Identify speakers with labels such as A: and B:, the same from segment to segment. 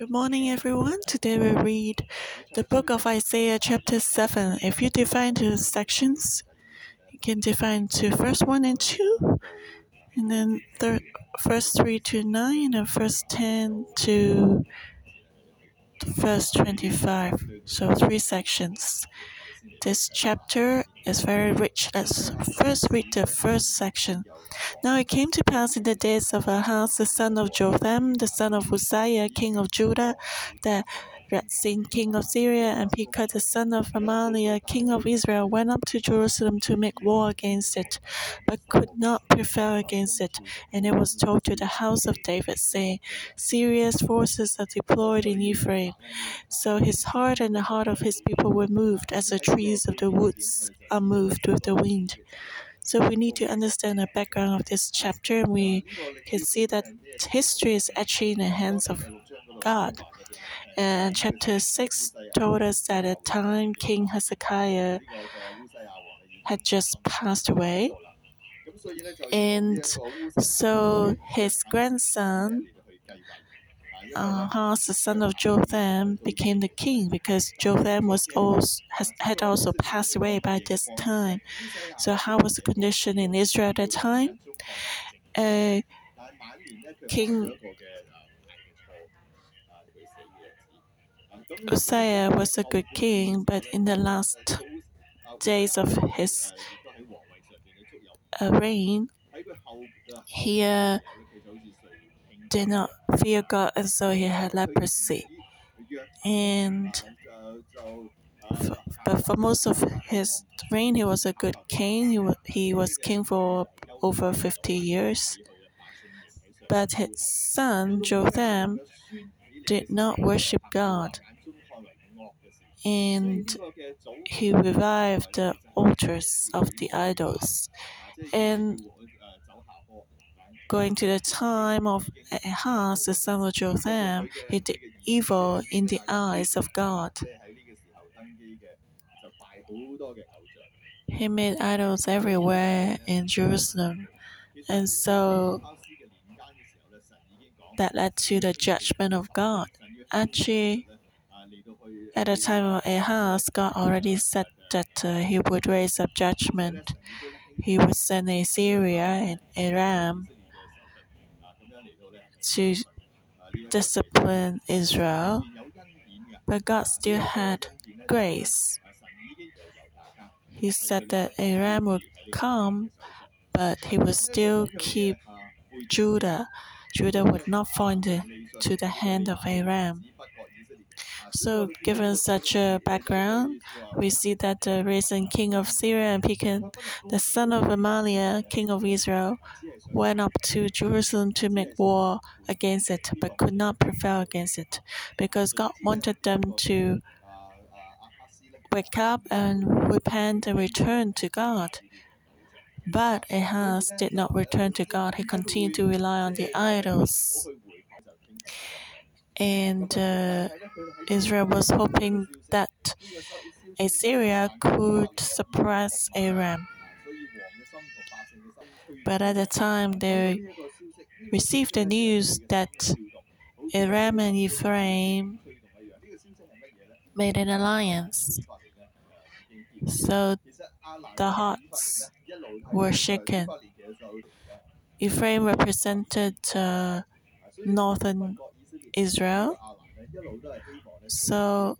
A: Good morning, everyone. Today we read the book of Isaiah, chapter 7. If you divide into sections, you can divide into verse 1 and 2, and then verse 3 to 9, and first 10 to first 25. So, three sections. This chapter is very rich. Let's first read the first section. Now it came to pass in the days of Ahaz, the son of Jotham, the son of Uzziah, king of Judah, that Rezin, king of Syria, and Pekah, the son of Remaliah, king of Israel, went up to Jerusalem to make war against it, but could not prevail against it. And it was told to the house of David, saying, Syria's forces are deployed in Ephraim. So his heart and the heart of his people were moved, as the trees of the woods are moved with the wind. So we need to understand the background of this chapter, and we can see that history is actually in the hands of God. And chapter 6 told us that at the time King Hezekiah had just passed away. And so his grandson, Ahaz, the son of Jotham, became the king because Jotham was also, has, had also passed away by this time. So, how was the condition in Israel at that time? Uh, king Uzziah was a good king, but in the last days of his uh, reign, he uh, did not fear God, and so he had leprosy. And but for most of his reign, he was a good king. He, he was king for over 50 years. But his son, Jotham, did not worship God and he revived the altars of the idols. And going to the time of Ahaz, the son of Jotham, he did evil in the eyes of God. He made idols everywhere in Jerusalem. And so that led to the judgment of God. Actually, at the time of Ahaz, God already said that uh, he would raise up judgment. He would send Assyria and Aram to discipline Israel, but God still had grace. He said that Aram would come, but he would still keep Judah. Judah would not fall into the hand of Aram. So, given such a background, we see that the Rezin king of Syria and Pekah, the son of Remaliah, king of Israel, went up to Jerusalem to make war against it, but could not prevail against it, because God wanted them to wake up and repent and return to God. But Ahaz did not return to God. He continued to rely on the idols and uh, Israel was hoping that Assyria could suppress Aram. But at the time, they received the news that Aram and Ephraim made an alliance. So the hearts were shaken. Ephraim represented uh, northern Israel. So,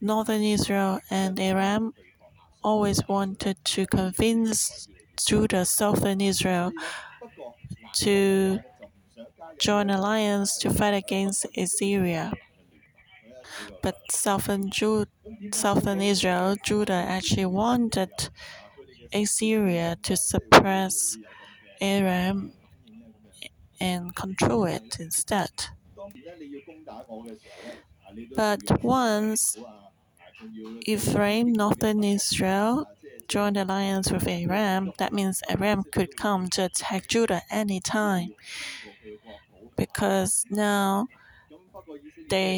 A: northern Israel and Aram always wanted to convince Judah, southern Israel, to join alliance to fight against Assyria. But southern, Ju- southern Israel, Judah actually wanted Assyria to suppress Aram and control it instead. But once Ephraim, northern Israel, joined alliance with Aram, that means Aram could come to attack Judah any time. Because now they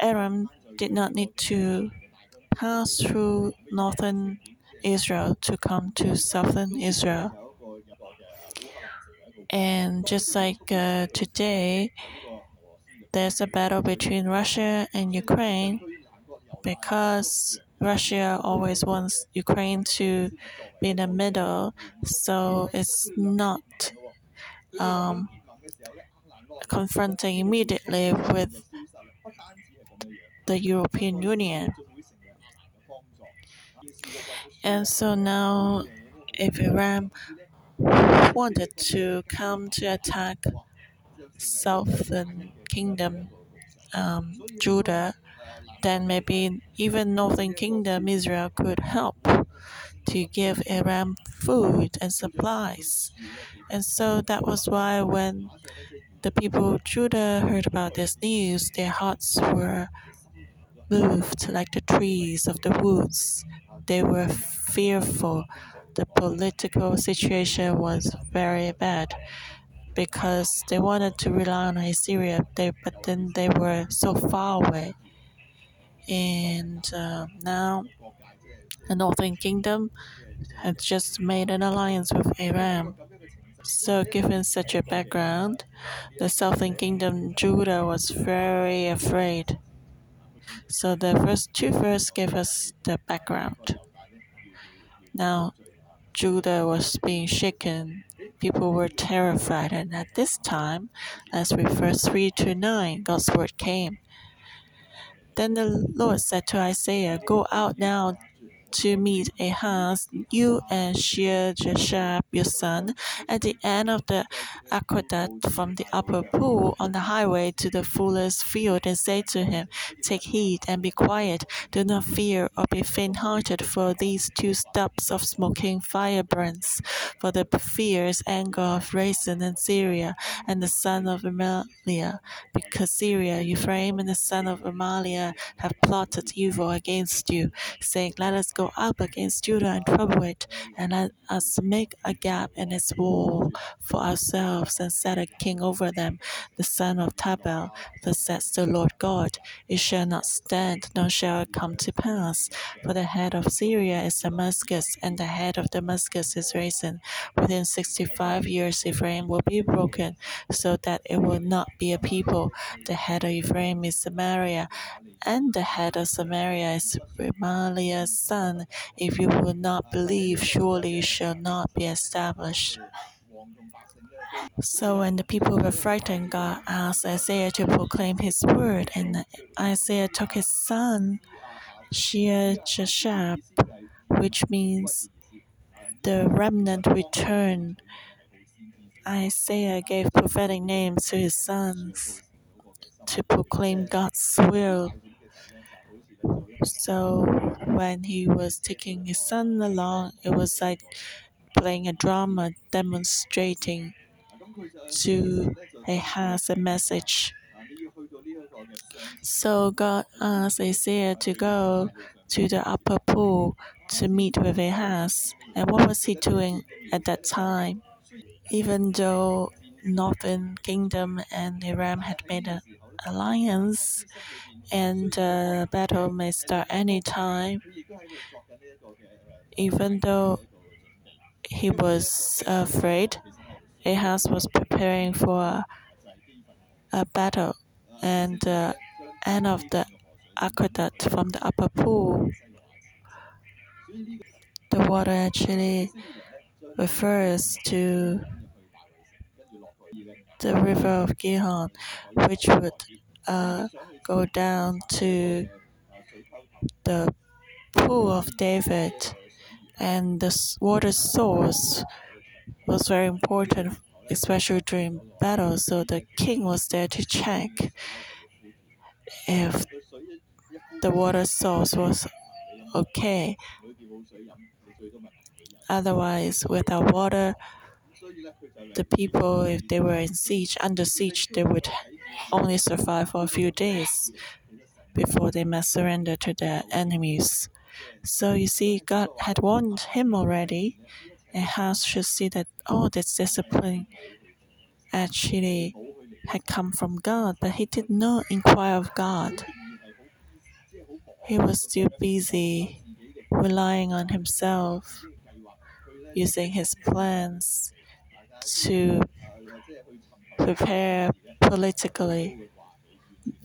A: Aram did not need to pass through northern Israel to come to southern Israel. And just like uh, today, there's a battle between Russia and Ukraine because Russia always wants Ukraine to be in the middle, so it's not um, confronting immediately with the European Union. And so now, if Aram wanted to come to attack Southern Kingdom, um, Judah, then maybe even Northern Kingdom, Israel could help to give Aram food and supplies. And so that was why when the people of Judah heard about this news, their hearts were moved like the trees of the woods. They were fearful. The political situation was very bad because they wanted to rely on Assyria, they, but then they were so far away. And uh, now the Northern Kingdom had just made an alliance with Aram. So, given such a background, the Southern Kingdom Judah was very afraid. So, the first two verses gave us the background. Now, Judah was being shaken. People were terrified, and at this time, as we verse 3 to 9, God's word came. Then the Lord said to Isaiah, Go out now to meet Ahaz, you and Shear Your son, at the end of the aqueduct from the upper pool on the highway to the fuller's field, and say to him, Take heed and be quiet. Do not fear or be faint-hearted for these two stubs of smoking firebrands, for the fierce anger of Rezin and Syria and the son of Remaliah, because Syria, Ephraim, and the son of Remaliah have plotted evil against you, saying, Let us go up against Judah and trouble it, and let us make a gap in its wall for ourselves, and set a king over them, the son of Tabel. Thus says the Lord God, It shall not stand, nor shall it come to pass. For the head of Syria is Damascus, and the head of Damascus is Rezin. Within sixty-five years Ephraim will be broken, so that it will not be a people. The head of Ephraim is Samaria, and the head of Samaria is Remaliah's son. If you will not believe, surely you shall not be established. So when the people were frightened, God asked Isaiah to proclaim his word, and Isaiah took his son, Shear Jashub, which means the remnant returned. Isaiah gave prophetic names to his sons to proclaim God's will. So when he was taking his son along, it was like playing a drama demonstrating to Ahaz a message. So God asked Isaiah to go to the upper pool to meet with Ahaz. And what was he doing at that time? Even though Northern Kingdom and Aram had made an alliance, and the battle may start any time, even though he was afraid, Ahaz was preparing for a, battle, and the end of the aqueduct from the upper pool, the water actually refers to the river of Gihon, which would uh, go down to the pool of David, and the water source was very important, especially during battle. So the king was there to check if the water source was okay. Otherwise, without water, the people, if they were in siege, under siege, they would only survive for a few days before they must surrender to their enemies. So you see, God had warned him already, and Ahaz should see that all oh, this discipline actually had come from God, but he did not inquire of God. He was still busy relying on himself, using his plans to prepare politically.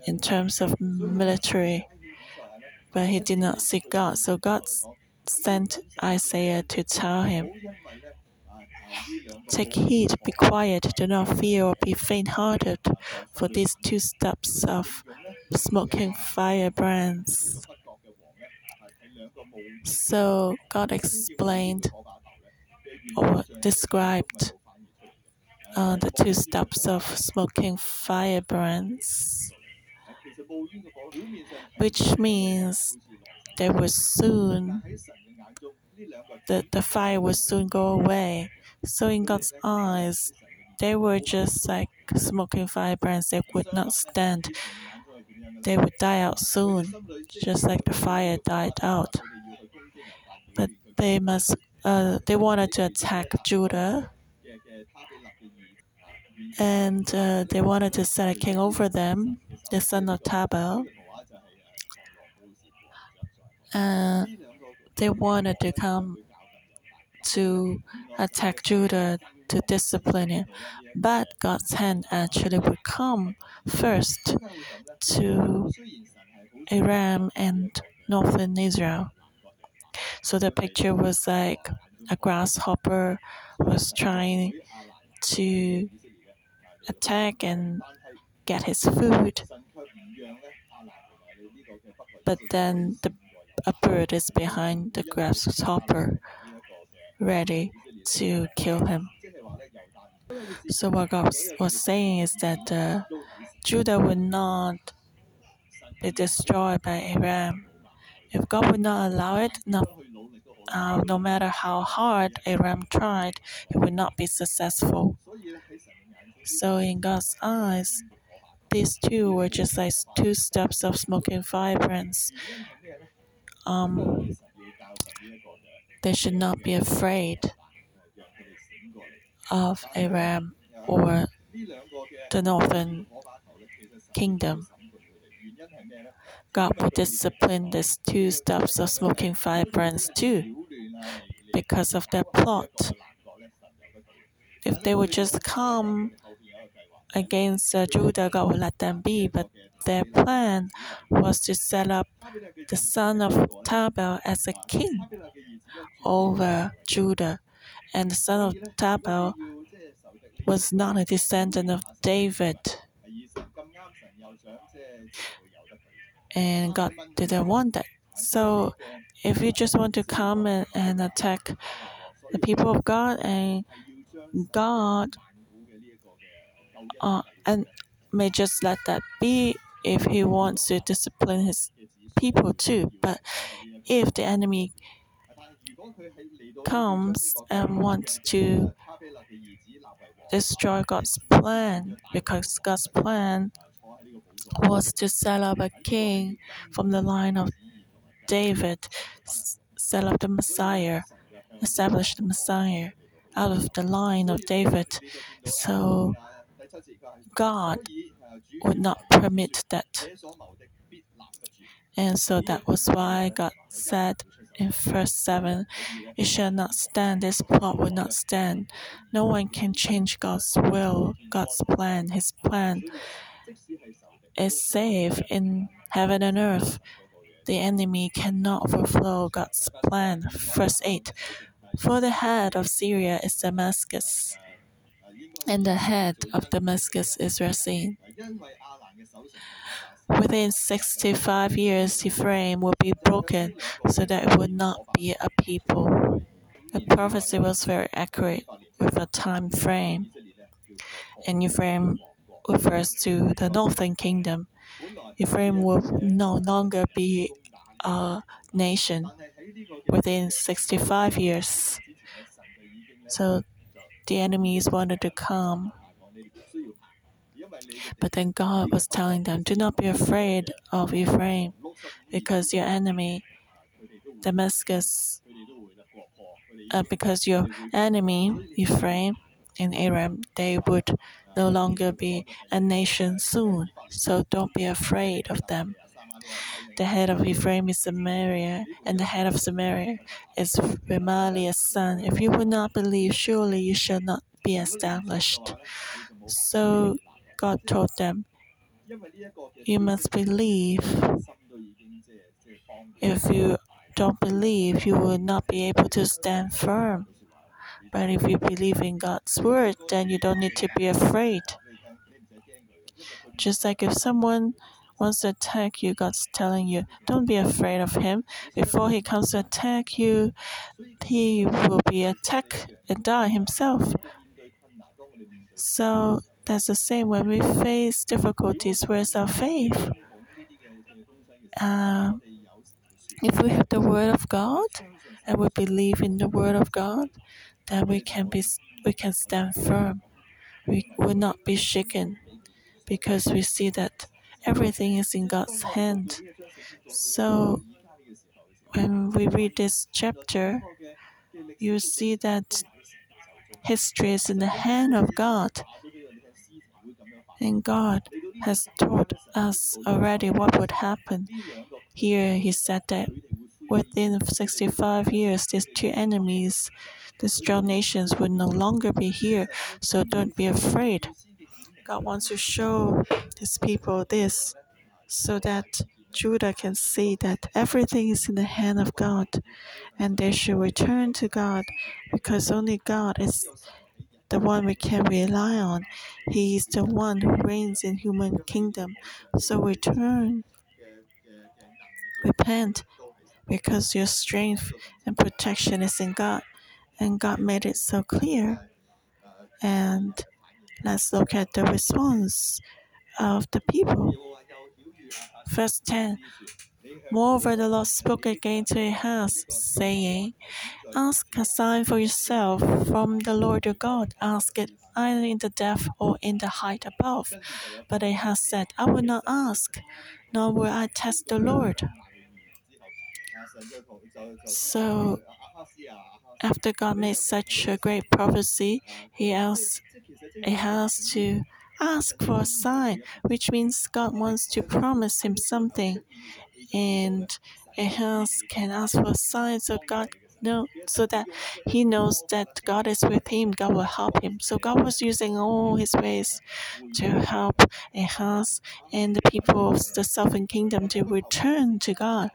A: in terms of military, but he did not seek God. So God sent Isaiah to tell him, Take heed, be quiet, do not fear or be faint hearted, for these two steps of smoking firebrands. So God explained or described uh, the two steps of smoking firebrands, which means they will soon the, the fire will soon go away. So in God's eyes, they were just like smoking firebrands. They would not stand. They would die out soon, just like the fire died out. But they must. Uh, they wanted to attack Judah, and uh, they wanted to set a king over them, the son of Tabel. And they wanted to come to attack Judah to discipline him. But God's hand actually would come first to Aram and northern Israel. So the picture was like a grasshopper was trying to attack and get his food. But then the, a bird is behind the grasshopper ready to kill him. So what God was saying is that uh, Judah would not be destroyed by Aram. If God would not allow it, no, uh, no matter how hard Aram tried, he would not be successful. So in God's eyes, these two were just like two steps of smoking firebrands. Um, they should not be afraid of Aram or the northern kingdom. God will discipline these two steps of smoking firebrands too because of their plot. If they would just come against uh, Judah, God would let them be, but their plan was to set up the son of Tabel as a king over Judah. And the son of Tabel was not a descendant of David. And God didn't want that. So if you just want to come and, and attack the people of God and God uh, and may just let that be if he wants to discipline his people too. But if the enemy comes and wants to destroy God's plan, because God's plan was to set up a king from the line of David, set up the Messiah, establish the Messiah out of the line of David. So God would not permit that. And so that was why God said in verse 7 it shall not stand, this plot will not stand. No one can change God's will, God's plan. His plan is safe in heaven and earth. The enemy cannot overflow God's plan. Verse 8 For the head of Syria is Damascus, and the head of Damascus is Rezin. Within 65 years, Ephraim will be broken so that it would not be a people. The prophecy was very accurate with a time frame. And Ephraim refers to the northern kingdom. Ephraim will no longer be a nation within 65 years. So the enemies wanted to come but then God was telling them, Do not be afraid of Ephraim, because your enemy, Damascus, uh, because your enemy, Ephraim and Aram, they would no longer be a nation soon. So don't be afraid of them. The head of Ephraim is Samaria, and the head of Samaria is Remaliah's son. If you would not believe, surely you shall not be established. So God told them, You must believe. If you don't believe, you will not be able to stand firm. But if you believe in God's word, then you don't need to be afraid. Just like if someone wants to attack you, God's telling you, don't be afraid of him. Before he comes to attack you, he will be attacked and die himself. So that's the same when we face difficulties. Where's our faith? Uh, if we have the Word of God and we believe in the Word of God, then we can be we can stand firm. We will not be shaken because we see that everything is in God's hand. So when we read this chapter, you see that history is in the hand of God. And God has taught us already what would happen. Here he said that within 65 years, these two enemies, the strong nations, would no longer be here. So don't be afraid. God wants to show his people this so that Judah can see that everything is in the hand of God and they should return to God because only God is the one we can rely on. He is the one who reigns in human kingdom. So return, repent, because your strength and protection is in God, and God made it so clear. And let's look at the response of the people. Verse 10 Moreover, the Lord spoke again to Ahaz, saying, Ask a sign for yourself from the Lord your God. Ask it either in the depth or in the height above. But Ahaz said, I will not ask, nor will I test the Lord. So, after God made such a great prophecy, he asked Ahaz to ask for a sign, which means God wants to promise him something and Ahaz can ask for signs so God know so that he knows that God is with him, God will help him. So God was using all his ways to help Ahaz and the people of the southern kingdom to return to God.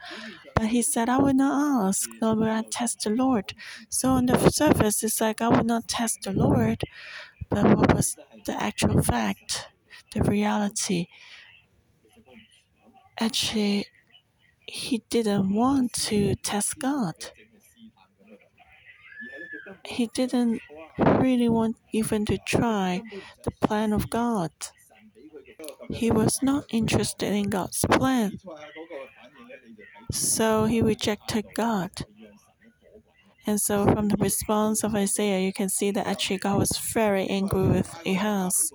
A: But he said, I will not ask, nor will I test the Lord. So on the surface, it's like I will not test the Lord. But what was the actual fact, the reality? Actually, he didn't want to test God. He didn't really want even to try the plan of God. He was not interested in God's plan. So he rejected God. And so, from the response of Isaiah, you can see that actually God was very angry with Ahaz.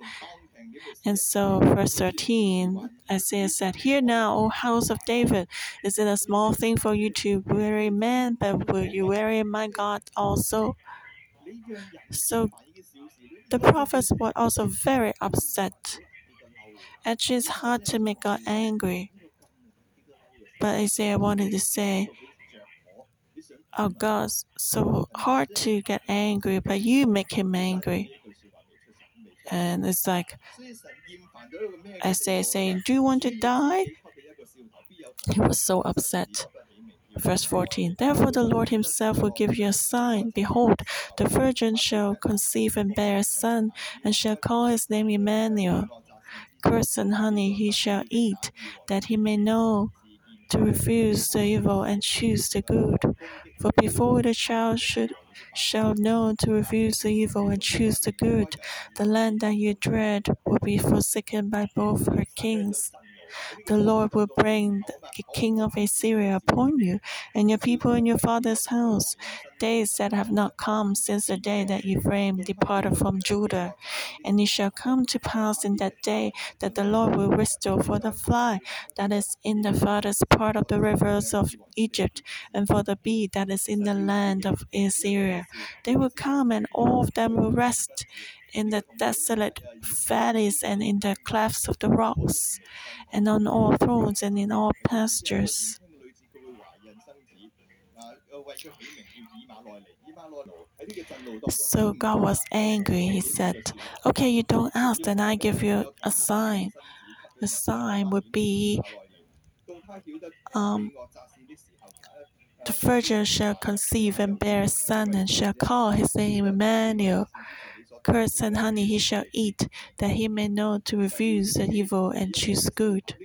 A: And so, verse 13, Isaiah said, Hear now, O house of David, is it a small thing for you to weary man, but will you weary my God also? So, the prophets were also very upset. Actually, it's hard to make God angry. But Isaiah wanted to say, Oh God, so hard to get angry, but you make him angry. And it's like Isaiah saying, Do you want to die? He was so upset. Verse 14 Therefore the Lord himself will give you a sign. Behold, the virgin shall conceive and bear a son, and shall call his name Emmanuel. Curds and honey he shall eat, that he may know to refuse the evil and choose the good. For before the child should shall know to refuse the evil and choose the good, the land that you dread will be forsaken by both her kings. The Lord will bring the king of Assyria upon you and your people in your father's house, days that have not come since the day that Ephraim departed from Judah. And it shall come to pass in that day that the Lord will restore for the fly that is in the farthest part of the rivers of Egypt, and for the bee that is in the land of Assyria. They will come, and all of them will rest in the desolate valleys and in the clefts of the rocks, and on all thrones and in all pastures. So God was angry. He said, Okay, you don't ask, then I give you a sign. the sign would be um, the virgin shall conceive and bear a son and shall call his name Emmanuel. Curds and honey he shall eat, that he may know to refuse the evil and choose good.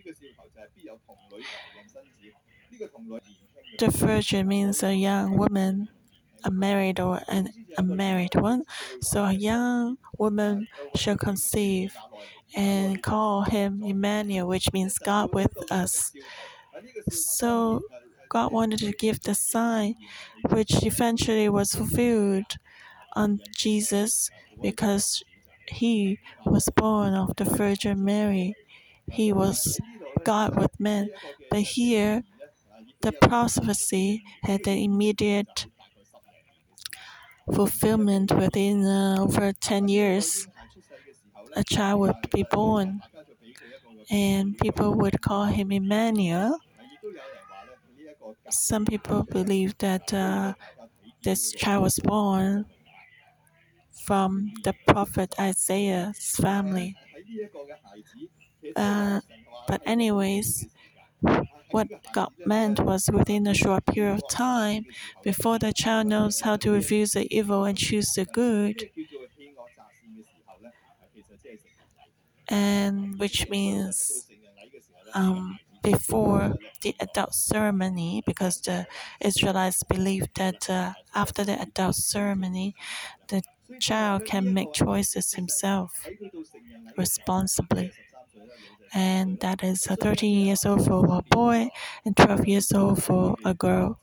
A: The virgin means a young woman, a married or an unmarried one. So a young woman shall conceive and call him Emmanuel, which means God with us. So God wanted to give the sign, which eventually was fulfilled on Jesus because he was born of the Virgin Mary. He was God with men. But here, the prophecy had an immediate fulfillment within uh, over 10 years. A child would be born, and people would call him Emmanuel. Some people believe that uh, this child was born from the prophet Isaiah's family. Uh, but, anyways, what God meant was within a short period of time, before the child knows how to refuse the evil and choose the good, and which means um, before the adult ceremony, because the Israelites believed that uh, after the adult ceremony, the child can make choices himself responsibly. And that is uh, 13 years old for a boy and 12 years old for a girl.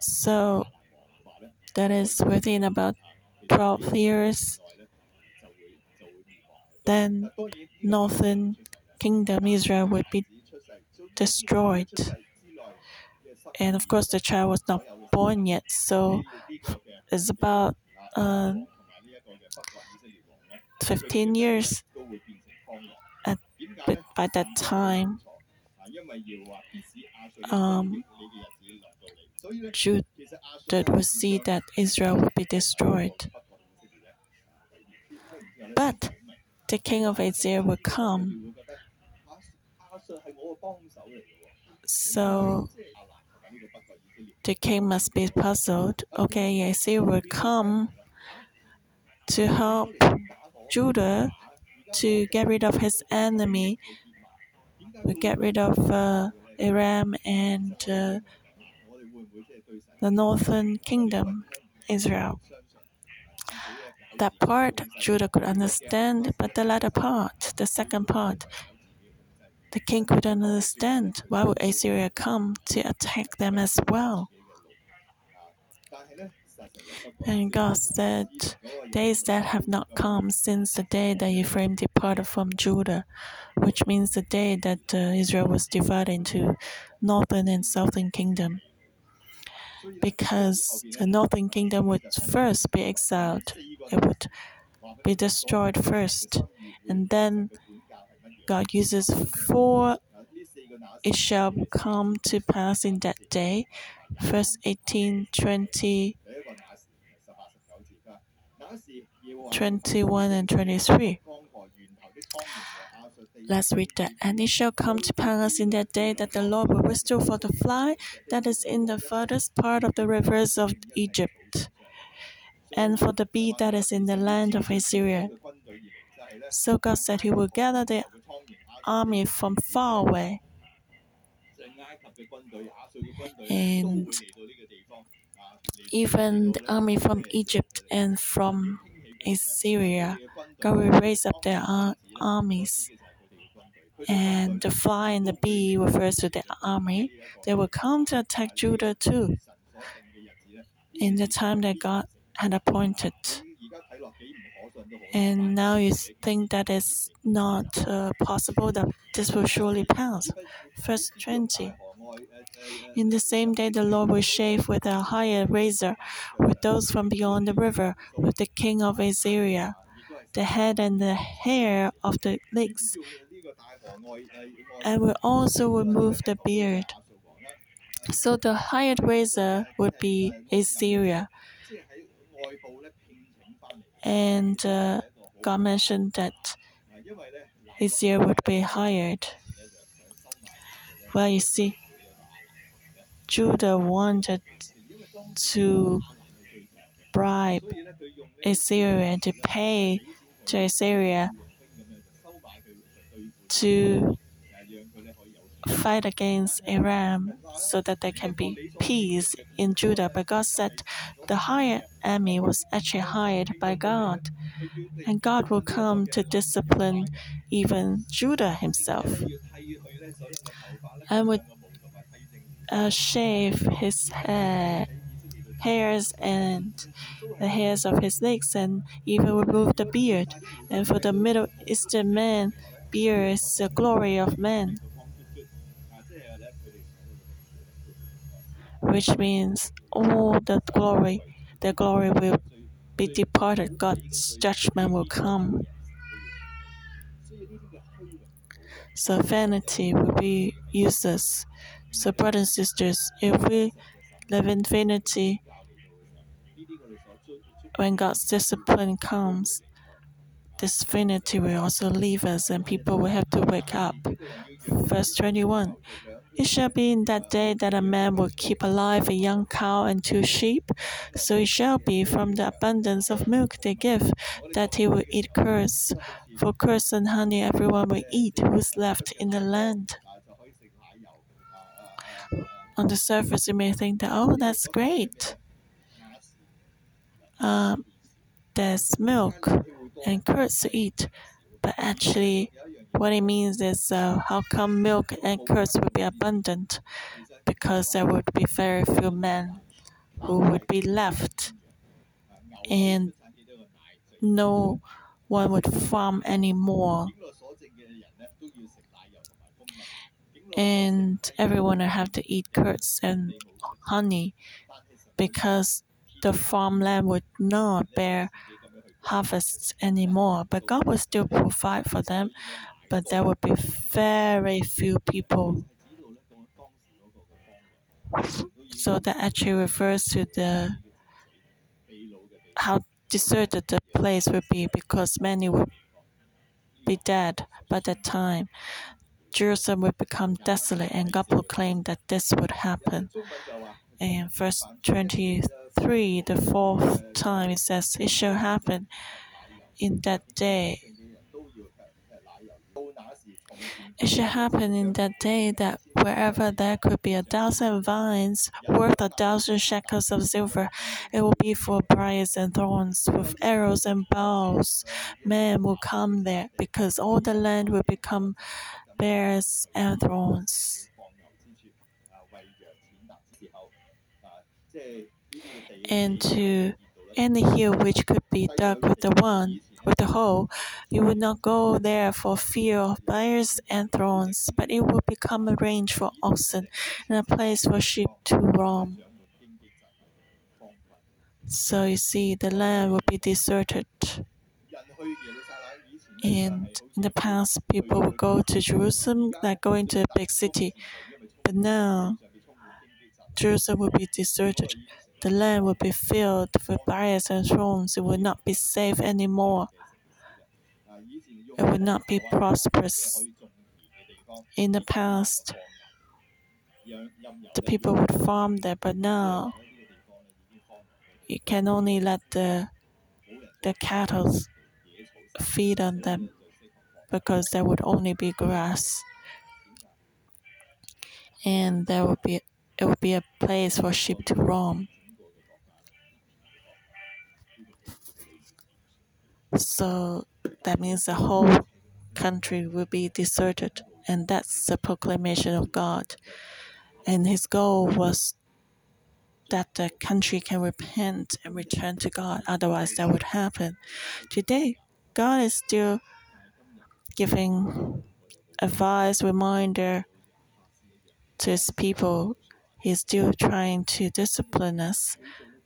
A: So that is within about 12 years. Then northern kingdom Israel would be destroyed. And of course, the child was not born yet, so it's about uh, 15 years at, but by that time. Um, Judah would see that Israel would be destroyed. But the king of Assyria would come. So the king must be puzzled. Okay, Assyria will come to help Judah to get rid of his enemy, to get rid of uh, Aram and uh, the northern kingdom, Israel. That part Judah could understand, but the latter part, the second part, the king couldn't understand. Why would Assyria come to attack them as well? And God said, Days that have not come since the day that Ephraim departed from Judah, which means the day that uh, Israel was divided into northern and southern kingdom. Because the northern kingdom would first be exiled, it would be destroyed first, and then God uses four. It shall come to pass in that day, verse 18, 20, 21 and 23. Let's read that. And it shall come to pass in that day that the Lord will restore for the fly that is in the furthest part of the rivers of Egypt, and for the bee that is in the land of Assyria. So God said He will gather the army from far away. And even the army from Egypt and from Assyria, God will raise up their armies. And the fly and the bee refers to the army. They will come to attack Judah too in the time that God had appointed. And now you think that it's not uh, possible, that this will surely pass. Verse 20. In the same day, the Lord will shave with a hired razor with those from beyond the river, with the king of Assyria, the head and the hair of the legs, and will also remove the beard. So the hired razor would be Assyria. And uh, God mentioned that Assyria would be hired. Well, you see, Judah wanted to bribe Assyria to pay to Assyria to fight against Aram so that there can be peace in Judah. But God said the hired army was actually hired by God, and God will come to discipline even Judah himself and would uh, shave his hair, hairs and the hairs of his legs, and even remove the beard. And for the Middle Eastern man, beard is the glory of man. Which means all the glory, the glory will be departed. God's judgment will come. So vanity will be useless. So brothers and sisters, if we live in vanity, when God's discipline comes, this vanity will also leave us and people will have to wake up. Verse 21 It shall be in that day that a man will keep alive a young cow and two sheep. So it shall be from the abundance of milk they give that he will eat curds. For curds and honey everyone will eat who's left in the land. On the surface, you may think that, oh, that's great. Um, there's milk and curds to eat. But actually, what it means is uh, how come milk and curds would be abundant? Because there would be very few men who would be left, and no one would farm anymore. And everyone would have to eat curds and honey because the farmland would not bear harvests anymore. But God would still provide for them, but there would be very few people. So that actually refers to the how deserted the place would be because many would be dead by that time. Jerusalem would become desolate, and God proclaimed that this would happen. In verse 23, the fourth time, it says, It shall happen in that day. It shall happen in that day that wherever there could be a thousand vines worth a thousand shekels of silver, it will be for briars and thorns, with arrows and bows. Men will come there, because all the land will become bears and thorns. And to any hill which could be dug with the one with the hole, you would not go there for fear of briars and thorns, but it will become a range for oxen and a place for sheep to roam. So you see, the land will be deserted. And in the past, people would go to Jerusalem like going to a big city. But now, Jerusalem will be deserted. The land will be filled with briars and thorns. It will not be safe anymore. It would not be prosperous. In the past, the people would farm there, but now you can only let the the cattle feed on them because there would only be grass and there would be it would be a place for sheep to roam so that means the whole country will be deserted and that's the proclamation of god and his goal was that the country can repent and return to god otherwise that would happen today God is still giving advice, reminder to his people. He's still trying to discipline us.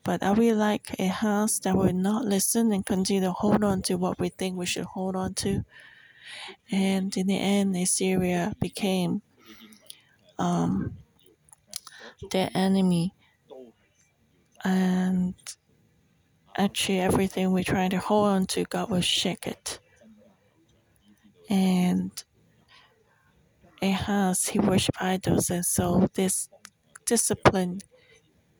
A: But are we like a house that will not listen and continue to hold on to what we think we should hold on to? And in the end, Assyria became um, their enemy. And actually everything we're trying to hold on to, God will shake it. and Ahaz he worshiped idols, and so this discipline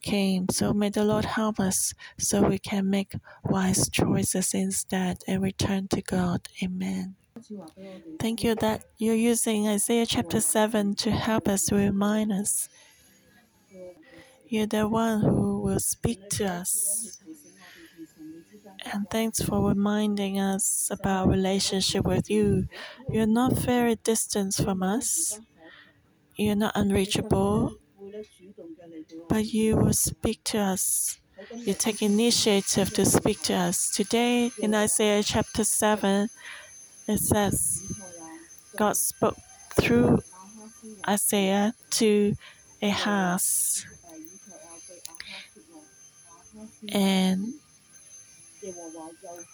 A: came. So may the Lord help us so we can make wise choices instead and return to God. Amen. Thank you that you're using Isaiah chapter 7 to help us, to remind us. You're the one who will speak to us. And thanks for reminding us about relationship with you. You're not very distant from us. You're not unreachable, but you will speak to us. You take initiative to speak to us. Today in Isaiah chapter 7, it says, God spoke through Isaiah to Ahaz. And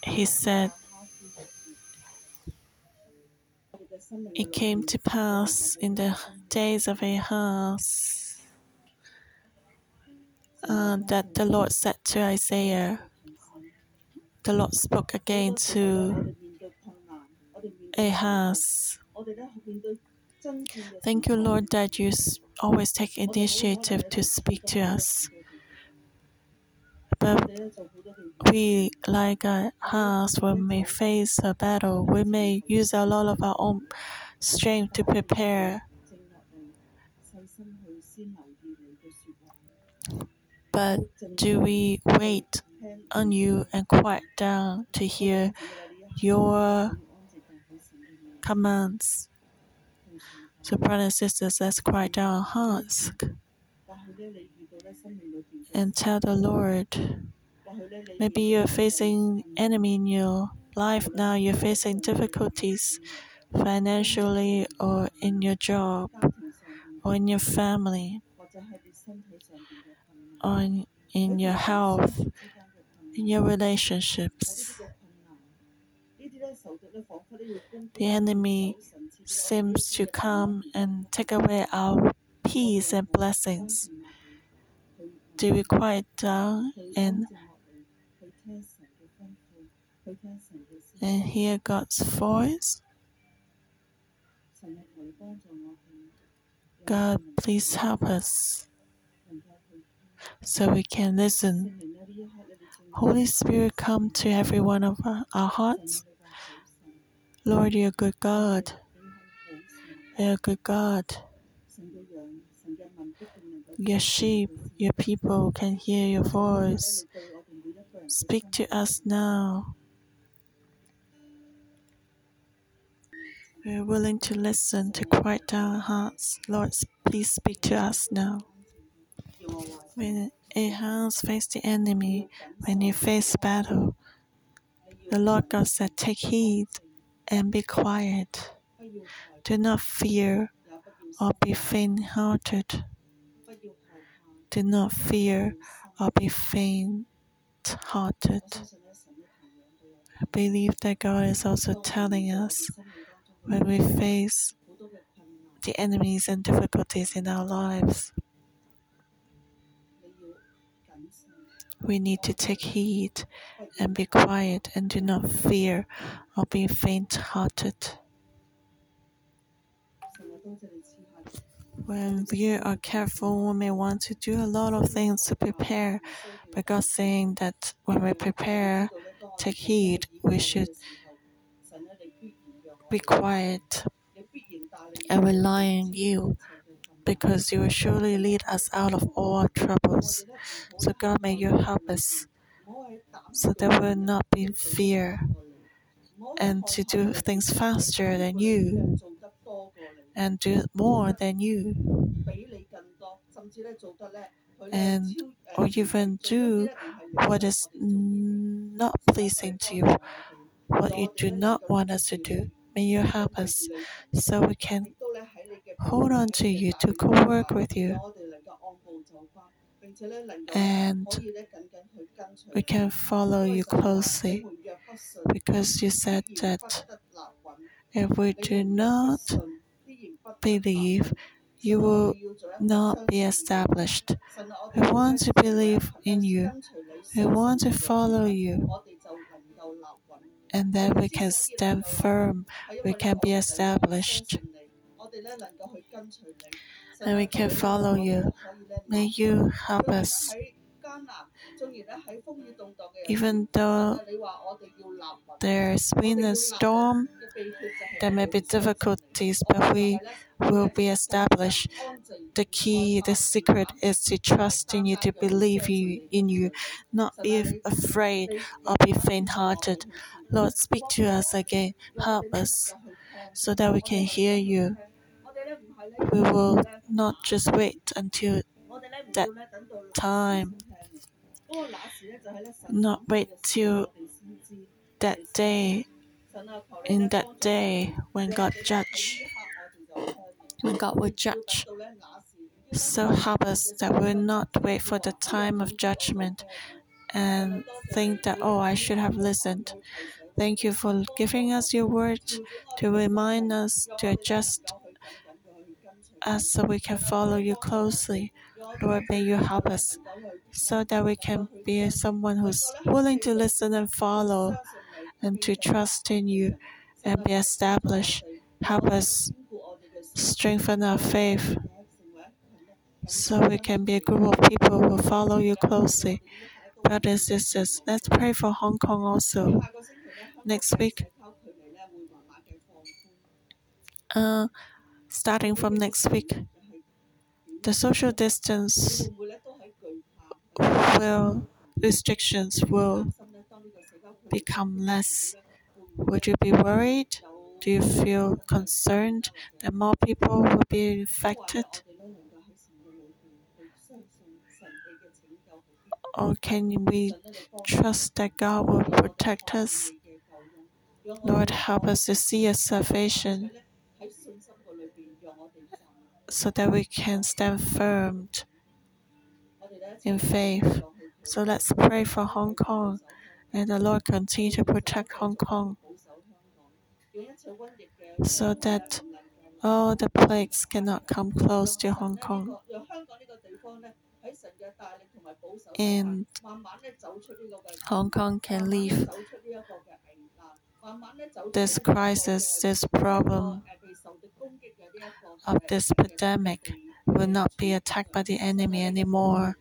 A: he said, It came to pass in the days of Ahaz uh, that the Lord said to Isaiah, the Lord spoke again to Ahaz. Thank you, Lord, that you always take initiative to speak to us. But we, like Ahaz, when we face a battle, we may use a lot of our own strength to prepare. But do we wait on you and quiet down to hear your commands? So, brothers and sisters, let's quiet down our hearts and tell the Lord. Maybe you're facing enemy in your life now. You're facing difficulties financially or in your job or in your family or in, in your health, in your relationships. The enemy seems to come and take away our peace and blessings. Do we quiet down and and hear God's voice? God, please help us so we can listen. Holy Spirit, come to every one of our hearts. Lord, you're good God. You're good God. Your sheep, your people can hear your voice. Speak to us now. We're willing to listen, to quiet our hearts. Lord, please speak to us now. When Ahaz faced the enemy, when he faced battle, the Lord God said, Take heed and be quiet. Do not fear or be faint hearted. Do not fear or be faint hearted. I believe that God is also telling us when we face the enemies and difficulties in our lives, we need to take heed and be quiet and do not fear or be faint hearted. When we are careful, we may want to do a lot of things to prepare, but God's saying that when we prepare, take heed, we should be quiet and rely on you because you will surely lead us out of all troubles. So, God, may you help us so there will not be fear and to do things faster than you and do more than you and or even do what is not pleasing to you, what you do not want us to do. May you help us so we can hold on to you, to co work with you, and we can follow you closely because you said that if we do not believe, you will not be established. We want to believe in you. We want to follow you. and then we can stand firm, we can be established, and we can follow you. May you help us. Even though there's wind and storm, there may be difficulties, but we will be established. The key, the secret is to trust in you, to believe you, in you, not be afraid or be faint hearted. Lord, speak to us again. Help us so that we can hear you. We will not just wait until that time, not wait till that day, in that day when God judge, when God will judge. So help us that we will not wait for the time of judgment and think that, oh, I should have listened. Thank you for giving us your word to remind us to adjust us so we can follow you closely. Lord, may you help us so that we can be someone who's willing to listen and follow and to trust in you and be established. Help us strengthen our faith so we can be a group of people who follow you closely. Brothers and sisters, let's pray for Hong Kong also. Next week, uh, starting from next week, the social distance will restrictions will become less. Would you be worried? Do you feel concerned that more people will be infected? Or can we trust that God will protect us? Lord, help us to see your salvation so that we can stand firm in faith. So let's pray for Hong Kong and the Lord continue to protect Hong Kong so that all the plagues cannot come close to Hong Kong. And Hong Kong can leave this crisis, this problem of this pandemic will not be attacked by the enemy anymore.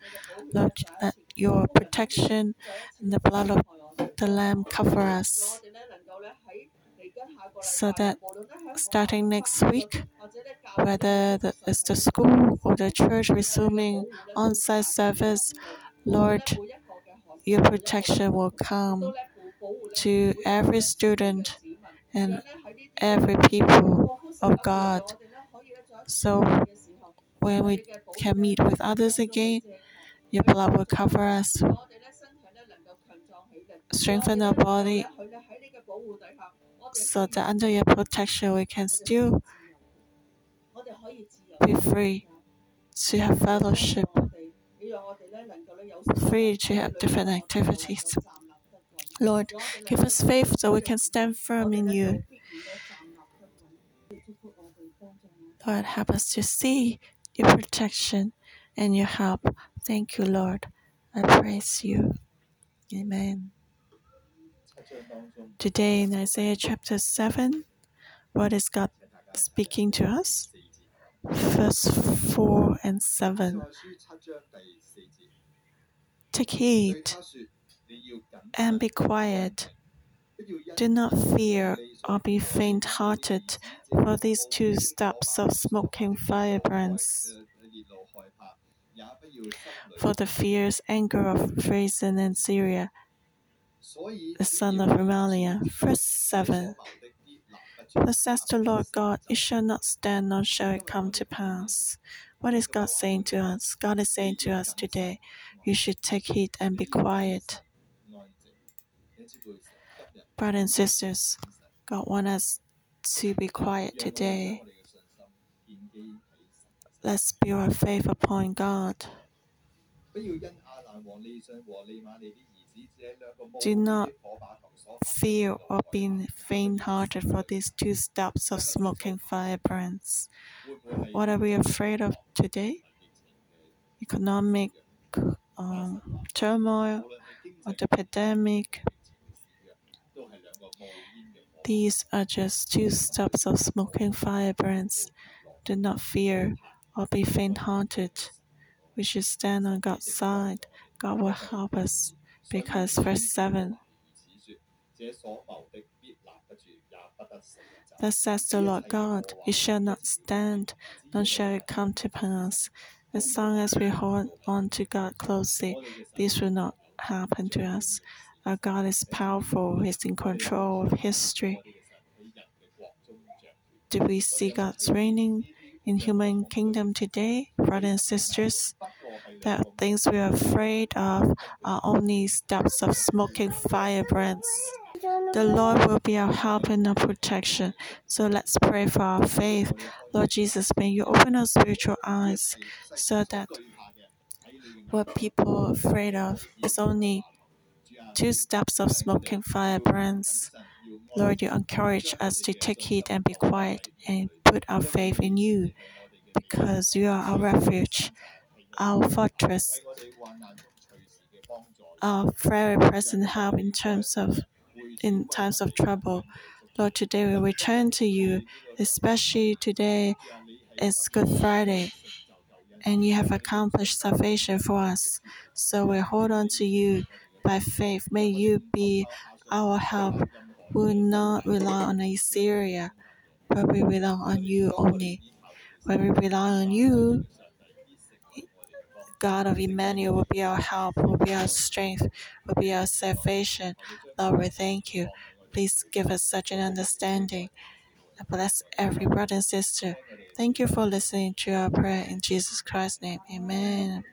A: Lord, let your protection and the blood of the Lamb cover us so that starting next week, whether the, it's the school or the church resuming on site service, Lord, your protection will come to every student and every people of God. So when we can meet with others again, your blood will cover us, strengthen our body, so that under your protection we can still be free to have fellowship, free to have different activities. Lord, give us faith so we can stand firm in you. Lord, help us to see your protection and your help. Thank you, Lord. I praise you. Amen. Today in Isaiah chapter 7, what is God speaking to us? Verse 4 and 7. Take heed and be quiet. Do not fear or be faint hearted, for these two stubs of smoking firebrands. For the fierce anger of Rezin and Syria, the son of Remaliah. Verse 7. Thus says the Lord God, it shall not stand, nor shall it come to pass. What is God saying to us? God is saying to us today, you should take heed and be quiet. Brothers and sisters, God wants us to be quiet today. Let's build our faith upon God. Do not fear or be faint hearted for these two stubs of smoking firebrands. What are we afraid of today? Economic um, turmoil or the pandemic. These are just two stubs of smoking firebrands. Do not fear or be faint hearted. We should stand on God's side. God will help us. Because verse 7Thus says the Lord God, it shall not stand, nor shall it come to pass. As long as we hold on to God closely, this will not happen to us. Our God is powerful, He's in control of history. Do we see God's reigning in human kingdom today, brothers and sisters? That things we are afraid of are only steps of smoking firebrands. The Lord will be our help and our protection. So let's pray for our faith. Lord Jesus, may you open our spiritual eyes so that what people are afraid of is only two steps of smoking firebrands. Lord, you encourage us to take heed and be quiet and put our faith in you because you are our refuge, our fortress, our very present help in terms of in times of trouble. Lord, today we return to you, especially today is Good Friday, and you have accomplished salvation for us. So we hold on to you by faith. May you be our help. We will not rely on Assyria, but we rely on you only. When we rely on you, God of Emmanuel will be our help, will be our strength, will be our salvation. Lord, we thank you. Please give us such an understanding. And Bless every brother and sister. Thank you for listening to our prayer in Jesus Christ's name. Amen.